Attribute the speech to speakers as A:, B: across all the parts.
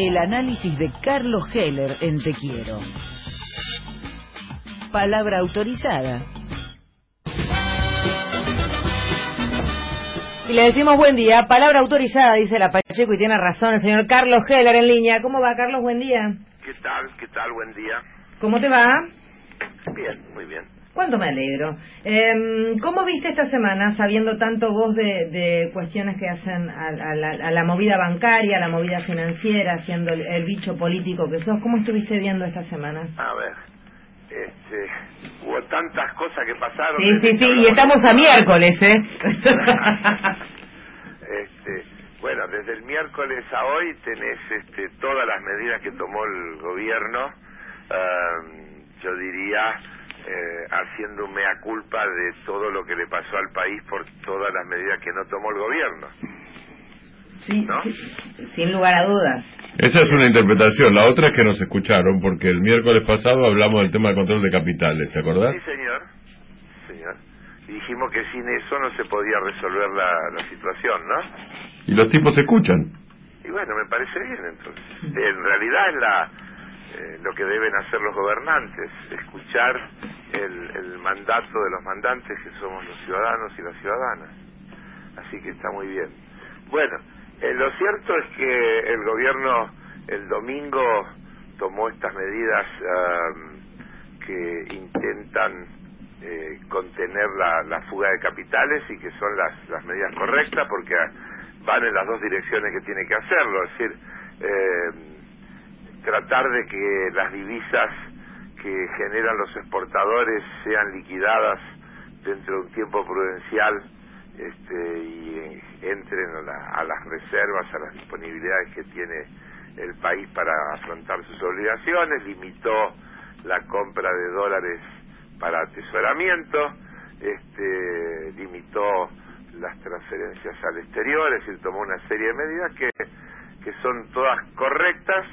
A: El análisis de Carlos Heller en Te Quiero. Palabra autorizada.
B: Y le decimos buen día. Palabra autorizada, dice la Pacheco, y tiene razón el señor Carlos Heller en línea. ¿Cómo va, Carlos? Buen día.
C: ¿Qué tal? ¿Qué tal? Buen día.
B: ¿Cómo te va?
C: Bien, muy bien.
B: ¿Cuánto me alegro? Eh, ¿Cómo viste esta semana, sabiendo tanto vos de, de cuestiones que hacen a, a la, a la movida bancaria, a la movida financiera, siendo el, el bicho político que sos? ¿Cómo estuviste viendo esta semana?
C: A ver, este, hubo tantas cosas que pasaron.
B: Sí, sí,
C: que
B: sí, y estamos a miércoles, ¿eh?
C: este, bueno, desde el miércoles a hoy tenés este, todas las medidas que tomó el gobierno, um, yo diría, eh, haciendo un mea culpa de todo lo que le pasó al país por todas las medidas que no tomó el gobierno.
B: Sí,
C: ¿No?
B: sí, sin lugar a dudas.
D: Esa es una interpretación. La otra es que nos escucharon, porque el miércoles pasado hablamos del tema del control de capitales, ¿te acordás?
C: Sí, señor. señor. Y dijimos que sin eso no se podía resolver la, la situación, ¿no?
D: Y los tipos escuchan.
C: Y bueno, me parece bien entonces. En realidad es la, eh, lo que deben hacer los gobernantes, escuchar el, el mandato de los mandantes que somos los ciudadanos y las ciudadanas. Así que está muy bien. Bueno, eh, lo cierto es que el gobierno el domingo tomó estas medidas am, que intentan eh, contener la, la fuga de capitales y que son las, las medidas correctas porque van en las dos direcciones que tiene que hacerlo, es decir, eh, tratar de que las divisas que generan los exportadores sean liquidadas dentro de un tiempo prudencial este, y eh, entren a, la- a las reservas, a las disponibilidades que tiene el país para afrontar sus obligaciones, limitó la compra de dólares para atesoramiento, este, limitó las transferencias al exterior, es decir, tomó una serie de medidas que, que son todas correctas,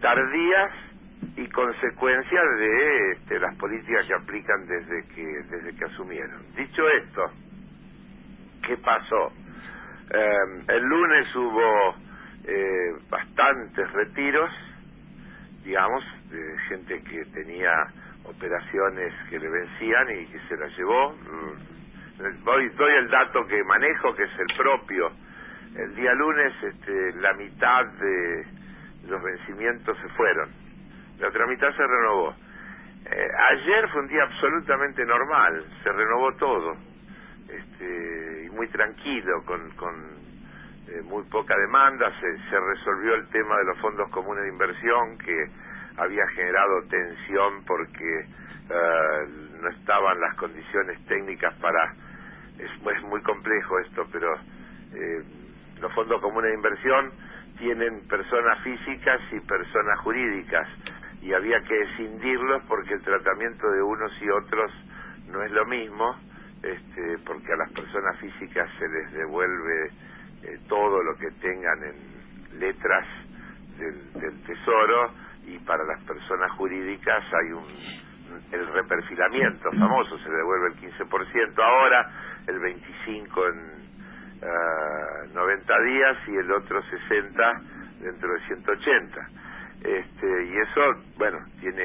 C: tardías y consecuencias de este, las políticas que aplican desde que desde que asumieron. Dicho esto, ¿qué pasó? Eh, el lunes hubo eh, bastantes retiros, digamos, de gente que tenía operaciones que le vencían y que se las llevó. Mm, Doy, doy el dato que manejo, que es el propio. El día lunes este, la mitad de los vencimientos se fueron, la otra mitad se renovó. Eh, ayer fue un día absolutamente normal, se renovó todo, este, muy tranquilo, con, con eh, muy poca demanda, se, se resolvió el tema de los fondos comunes de inversión que había generado tensión porque eh, no estaban las condiciones técnicas para... Es, es muy complejo esto, pero eh, los fondos comunes de inversión tienen personas físicas y personas jurídicas y había que escindirlos porque el tratamiento de unos y otros no es lo mismo, este, porque a las personas físicas se les devuelve eh, todo lo que tengan en letras del, tesoro y para las personas jurídicas hay un el reperfilamiento famoso se devuelve el 15% ahora el 25 en ah, 90 días y el otro 60 dentro de 180 este y eso bueno tiene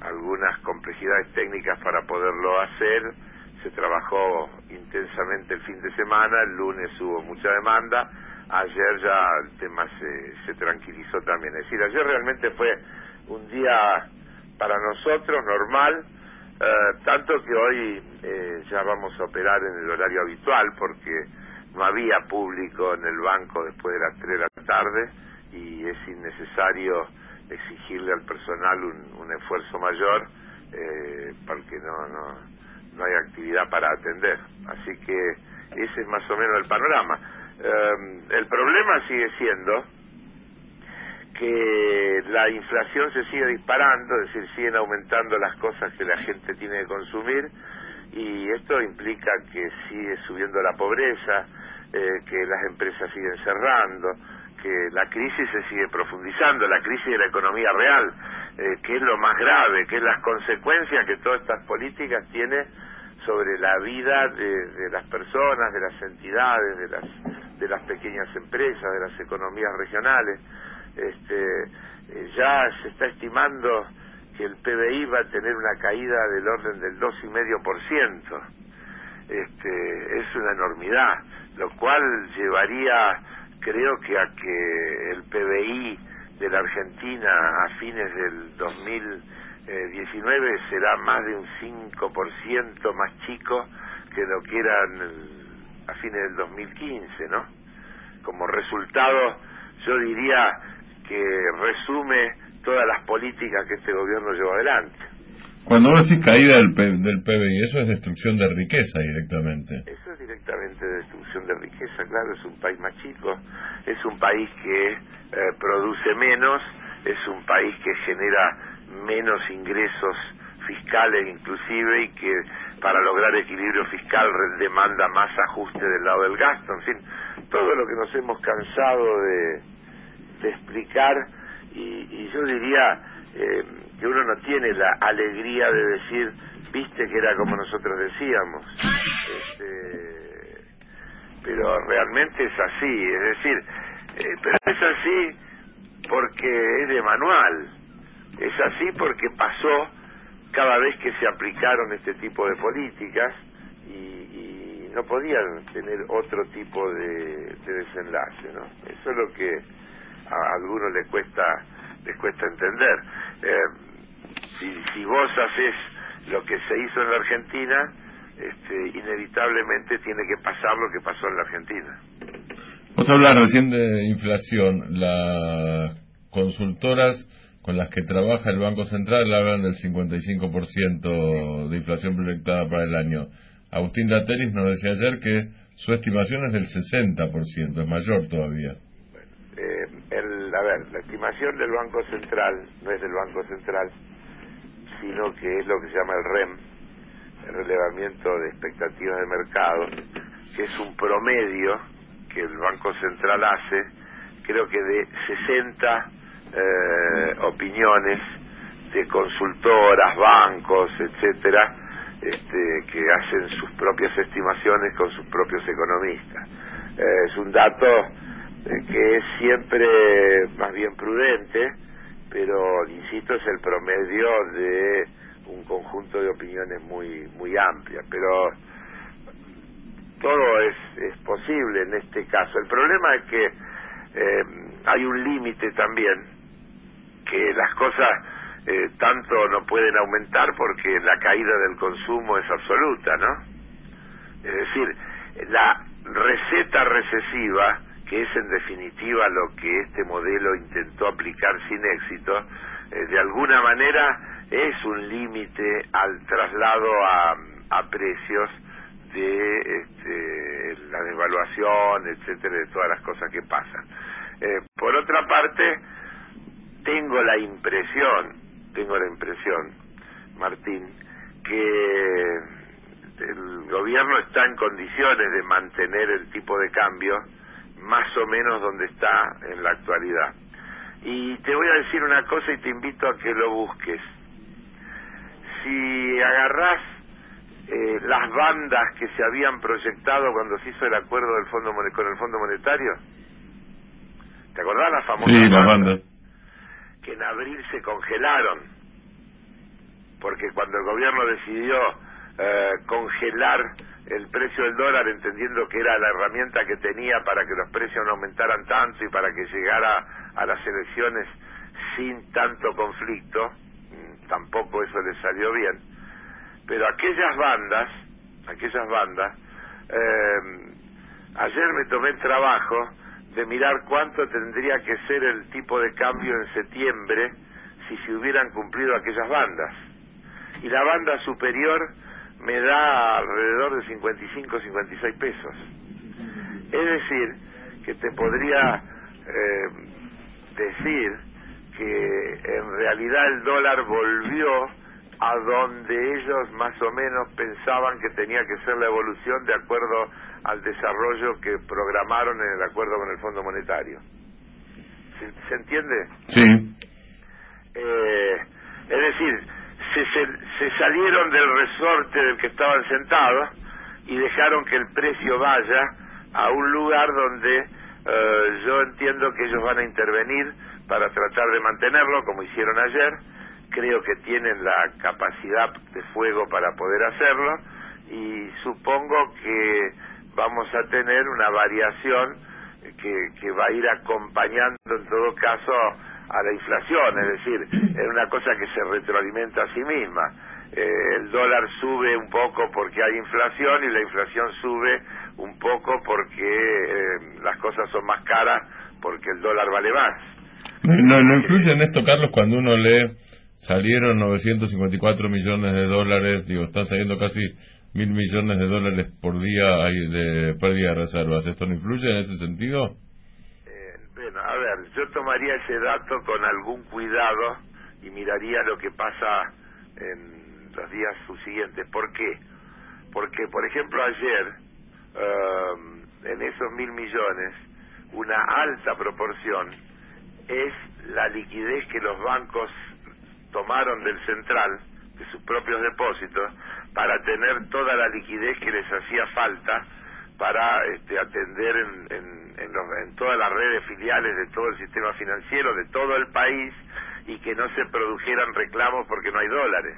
C: algunas complejidades técnicas para poderlo hacer. Se trabajó intensamente el fin de semana el lunes hubo mucha demanda ayer ya el tema se, se tranquilizó también. Es decir ayer realmente fue un día para nosotros normal eh, tanto que hoy eh, ya vamos a operar en el horario habitual porque no había público en el banco después de las 3 de la tarde y es innecesario exigirle al personal un, un esfuerzo mayor eh, porque no, no, no hay actividad para atender. Así que ese es más o menos el panorama. Eh, el problema sigue siendo que la inflación se sigue disparando, es decir, siguen aumentando las cosas que la gente tiene que consumir y esto implica que sigue subiendo la pobreza, eh, que las empresas siguen cerrando, que la crisis se sigue profundizando, la crisis de la economía real, eh, que es lo más grave, que es las consecuencias que todas estas políticas tienen sobre la vida de, de las personas, de las entidades, de las, de las pequeñas empresas, de las economías regionales. este, eh, ya se está estimando que el PBI va a tener una caída del orden del 2,5%. Este, es una enormidad, lo cual llevaría, creo que a que el PBI de la Argentina a fines del 2019 será más de un 5% más chico que lo que eran a fines del 2015, ¿no? Como resultado, yo diría que resume todas las políticas que este gobierno lleva adelante.
D: Cuando vos decís caída del, del PBI, eso es destrucción de riqueza directamente.
C: Eso es directamente destrucción de riqueza, claro, es un país más chico, es un país que eh, produce menos, es un país que genera menos ingresos fiscales inclusive y que para lograr equilibrio fiscal demanda más ajuste del lado del gasto, en fin, todo lo que nos hemos cansado de, de explicar y, y yo diría eh, que uno no tiene la alegría de decir, viste que era como nosotros decíamos, este, pero realmente es así, es decir, eh, pero es así porque es de manual, es así porque pasó cada vez que se aplicaron este tipo de políticas y, y no podían tener otro tipo de, de, desenlace, ¿no? Eso es lo que a algunos les cuesta les cuesta entender. Eh, si, si vos haces lo que se hizo en la Argentina, este, inevitablemente tiene que pasar lo que pasó en la Argentina.
D: Vos hablas recién de inflación. Las consultoras con las que trabaja el Banco Central hablan del 55% de inflación proyectada para el año. Agustín Lateris nos decía ayer que su estimación es del 60%, es mayor todavía.
C: Eh, el, a ver, la estimación del Banco Central no es del Banco Central, sino que es lo que se llama el REM, el relevamiento de expectativas de mercado, que es un promedio que el Banco Central hace, creo que de 60 eh, opiniones de consultoras, bancos, etcétera, este, que hacen sus propias estimaciones con sus propios economistas. Eh, es un dato que es siempre más bien prudente, pero insisto es el promedio de un conjunto de opiniones muy muy amplias, pero todo es, es posible en este caso. El problema es que eh, hay un límite también que las cosas eh, tanto no pueden aumentar porque la caída del consumo es absoluta, ¿no? Es decir, la receta recesiva, que es en definitiva lo que este modelo intentó aplicar sin éxito, eh, de alguna manera es un límite al traslado a, a precios de este, la devaluación, etcétera, de todas las cosas que pasan. Eh, por otra parte, tengo la impresión, tengo la impresión, Martín, que el gobierno está en condiciones de mantener el tipo de cambio más o menos donde está en la actualidad. Y te voy a decir una cosa y te invito a que lo busques. Si agarrás eh, las bandas que se habían proyectado cuando se hizo el acuerdo del fondo con el Fondo Monetario, ¿te acordás las famosas
D: sí, bandas?
C: que en abril se congelaron, porque cuando el gobierno decidió eh, congelar el precio del dólar, entendiendo que era la herramienta que tenía para que los precios no aumentaran tanto y para que llegara a las elecciones sin tanto conflicto, mm, tampoco eso le salió bien. Pero aquellas bandas, aquellas bandas, eh, ayer me tomé el trabajo de mirar cuánto tendría que ser el tipo de cambio en septiembre si se hubieran cumplido aquellas bandas. Y la banda superior me da alrededor de 55, 56 pesos. Es decir, que te podría eh, decir que en realidad el dólar volvió a donde ellos más o menos pensaban que tenía que ser la evolución de acuerdo al desarrollo que programaron en el acuerdo con el Fondo Monetario. ¿Se, ¿se entiende?
D: Sí.
C: Eh, es decir, se, se, salieron del resorte del que estaban sentados y dejaron que el precio vaya a un lugar donde eh, yo entiendo que ellos van a intervenir para tratar de mantenerlo, como hicieron ayer. Creo que tienen la capacidad de fuego para poder hacerlo y supongo que vamos a tener una variación que, que va a ir acompañando en todo caso a la inflación, es decir, es una cosa que se retroalimenta a sí misma. Eh, el dólar sube un poco porque hay inflación y la inflación sube un poco porque eh, las cosas son más caras porque el dólar vale más.
D: No, no influye en esto, Carlos, cuando uno lee, salieron 954 millones de dólares, digo, están saliendo casi mil millones de dólares por día de pérdida de reservas. ¿Esto no influye en ese sentido?
C: Bueno, a ver, yo tomaría ese dato con algún cuidado y miraría lo que pasa en los días subsiguientes. ¿Por qué? Porque, por ejemplo, ayer, um, en esos mil millones, una alta proporción es la liquidez que los bancos tomaron del central, de sus propios depósitos, para tener toda la liquidez que les hacía falta para este, atender en, en, en, todas las redes filiales de todo el sistema financiero, de todo el país, y que no se produjeran reclamos porque no hay dólares.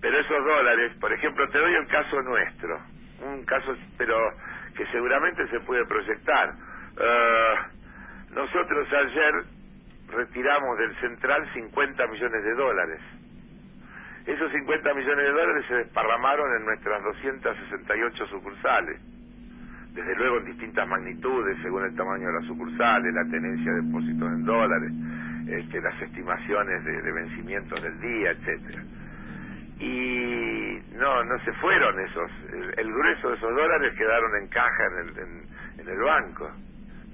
C: Pero esos dólares, por ejemplo, te doy el caso nuestro, un caso, pero que seguramente se puede proyectar. Uh, nosotros ayer retiramos del central 50 millones de dólares esos 50 millones de dólares se desparramaron en nuestras 268 sucursales, desde luego en distintas magnitudes según el tamaño de las sucursales, la tenencia de depósitos en dólares, este, las estimaciones de, vencimientos del día, etcétera. Y no, no se fueron esos, el, grueso de esos dólares quedaron en caja en el, en el banco,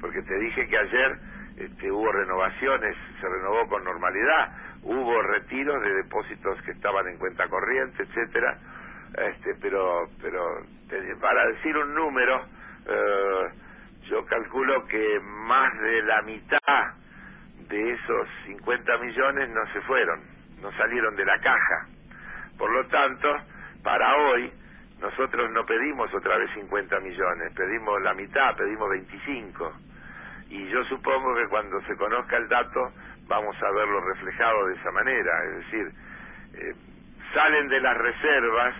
C: porque te dije que ayer este, hubo renovaciones, se renovó con normalidad hubo retiros de depósitos que estaban en cuenta corriente, etcétera, este, pero, pero para decir un número, eh, yo calculo que más de la mitad de esos 50 millones no se fueron, no salieron de la caja. Por lo tanto, para hoy, nosotros no pedimos otra vez 50 millones, pedimos la mitad, pedimos 25. Y yo supongo que cuando se conozca el dato vamos a verlo reflejado de esa manera, es decir, eh, salen de las reservas,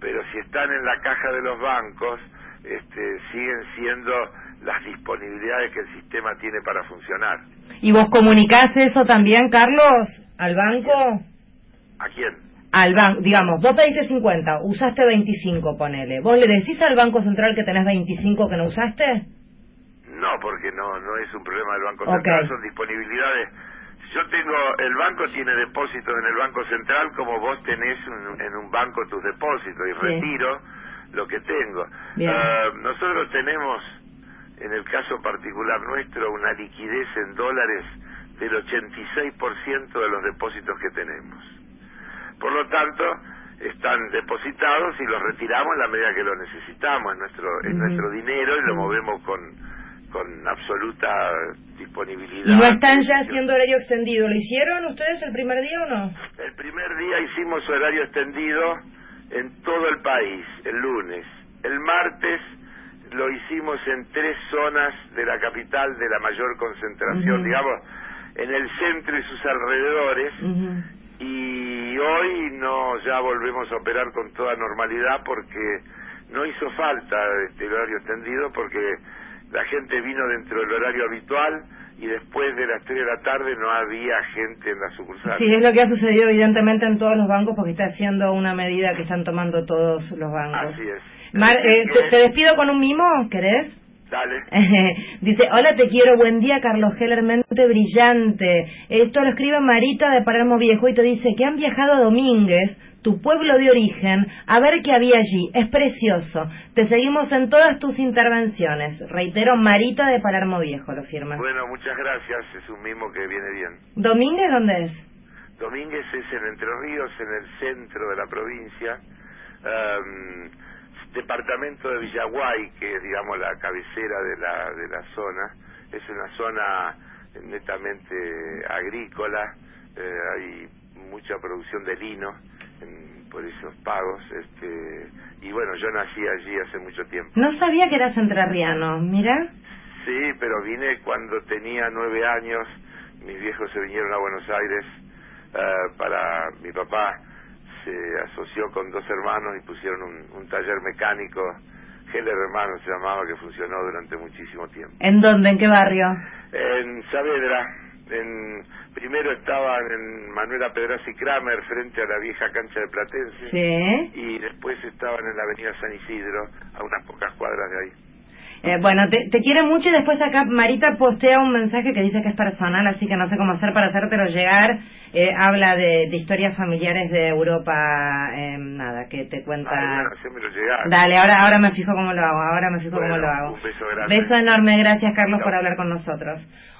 C: pero si están en la caja de los bancos, este, siguen siendo las disponibilidades que el sistema tiene para funcionar.
B: ¿Y vos comunicás eso también, Carlos, al banco?
C: ¿A quién?
B: Al banco, digamos, vos pediste 50, usaste 25, ponele. ¿Vos le decís al Banco Central que tenés 25 que no usaste?
C: No, porque no no es un problema del Banco Central, son disponibilidades yo tengo, el banco tiene depósitos en el Banco Central como vos tenés en un banco tus depósitos y retiro lo que tengo. Ah, nosotros tenemos, en el caso particular nuestro, una liquidez en dólares del 86% de los depósitos que tenemos. Por lo tanto, están depositados y los retiramos en la medida que lo necesitamos, en nuestro, en nuestro dinero y lo movemos con con absoluta disponibilidad.
B: ¿Y no están ya haciendo horario extendido? ¿Lo hicieron ustedes el primer día o no?
C: El primer día hicimos horario extendido en todo el país, el lunes. El martes lo hicimos en tres zonas de la capital de la mayor concentración, digamos, en el centro y sus alrededores. Y hoy no, ya volvemos a operar con toda normalidad porque no hizo falta este horario extendido porque la gente vino dentro del horario habitual y después de las 3 de la tarde no había gente en la sucursal.
B: Sí, es lo que ha sucedido evidentemente en todos los bancos porque está siendo una medida que están tomando todos los bancos.
C: Así es.
B: Eh, te, despido con un mimo, ¿querés?
C: Dale.
B: Dice, hola, te quiero, buen día, Carlos Heller, mente brillante. Esto lo escribe Marita de Palermo Viejo y te dice que han viajado a Domínguez tu pueblo de origen, a ver qué había allí. Es precioso. Te seguimos en todas tus intervenciones. Reitero, Marita de Palermo Viejo lo firma.
C: Bueno, muchas gracias. Es un mismo que viene bien.
B: ¿Domínguez dónde es?
C: Domínguez es en Entre Ríos, en el centro de la provincia. departamento de Villaguay, que es, digamos, la cabecera de la, de la zona. Es una zona netamente agrícola. Eh, hay mucha producción de lino por esos pagos. este Y bueno, yo nací allí hace mucho tiempo.
B: No sabía que eras entrerriano, mira.
C: Sí, pero vine cuando tenía nueve años mis viejos se vinieron a Buenos Aires eh, para mi papá se asoció con dos hermanos y pusieron un, un taller mecánico Heller Hermano se llamaba que funcionó durante muchísimo tiempo
B: ¿En dónde? ¿En qué barrio?
C: en Saavedra en primero estaban en Manuela Pedraza y Kramer frente a la vieja cancha de Platense
B: Sí.
C: y después estaban en la avenida San Isidro a unas pocas cuadras de ahí
B: Eh, bueno, te, te quiere mucho y después acá Marita postea un mensaje que dice que es personal, así que no sé cómo hacer para hacértelo llegar. Eh, habla de, de historias familiares de Europa, eh, nada, que te cuenta.
C: Ay, bueno, hacémelo llegar.
B: Dale, ahora ahora me fijo cómo lo hago, ahora me fijo
C: Bueno,
B: cómo lo hago.
C: un beso grande.
B: Beso enorme, gracias Carlos por hablar con nosotros.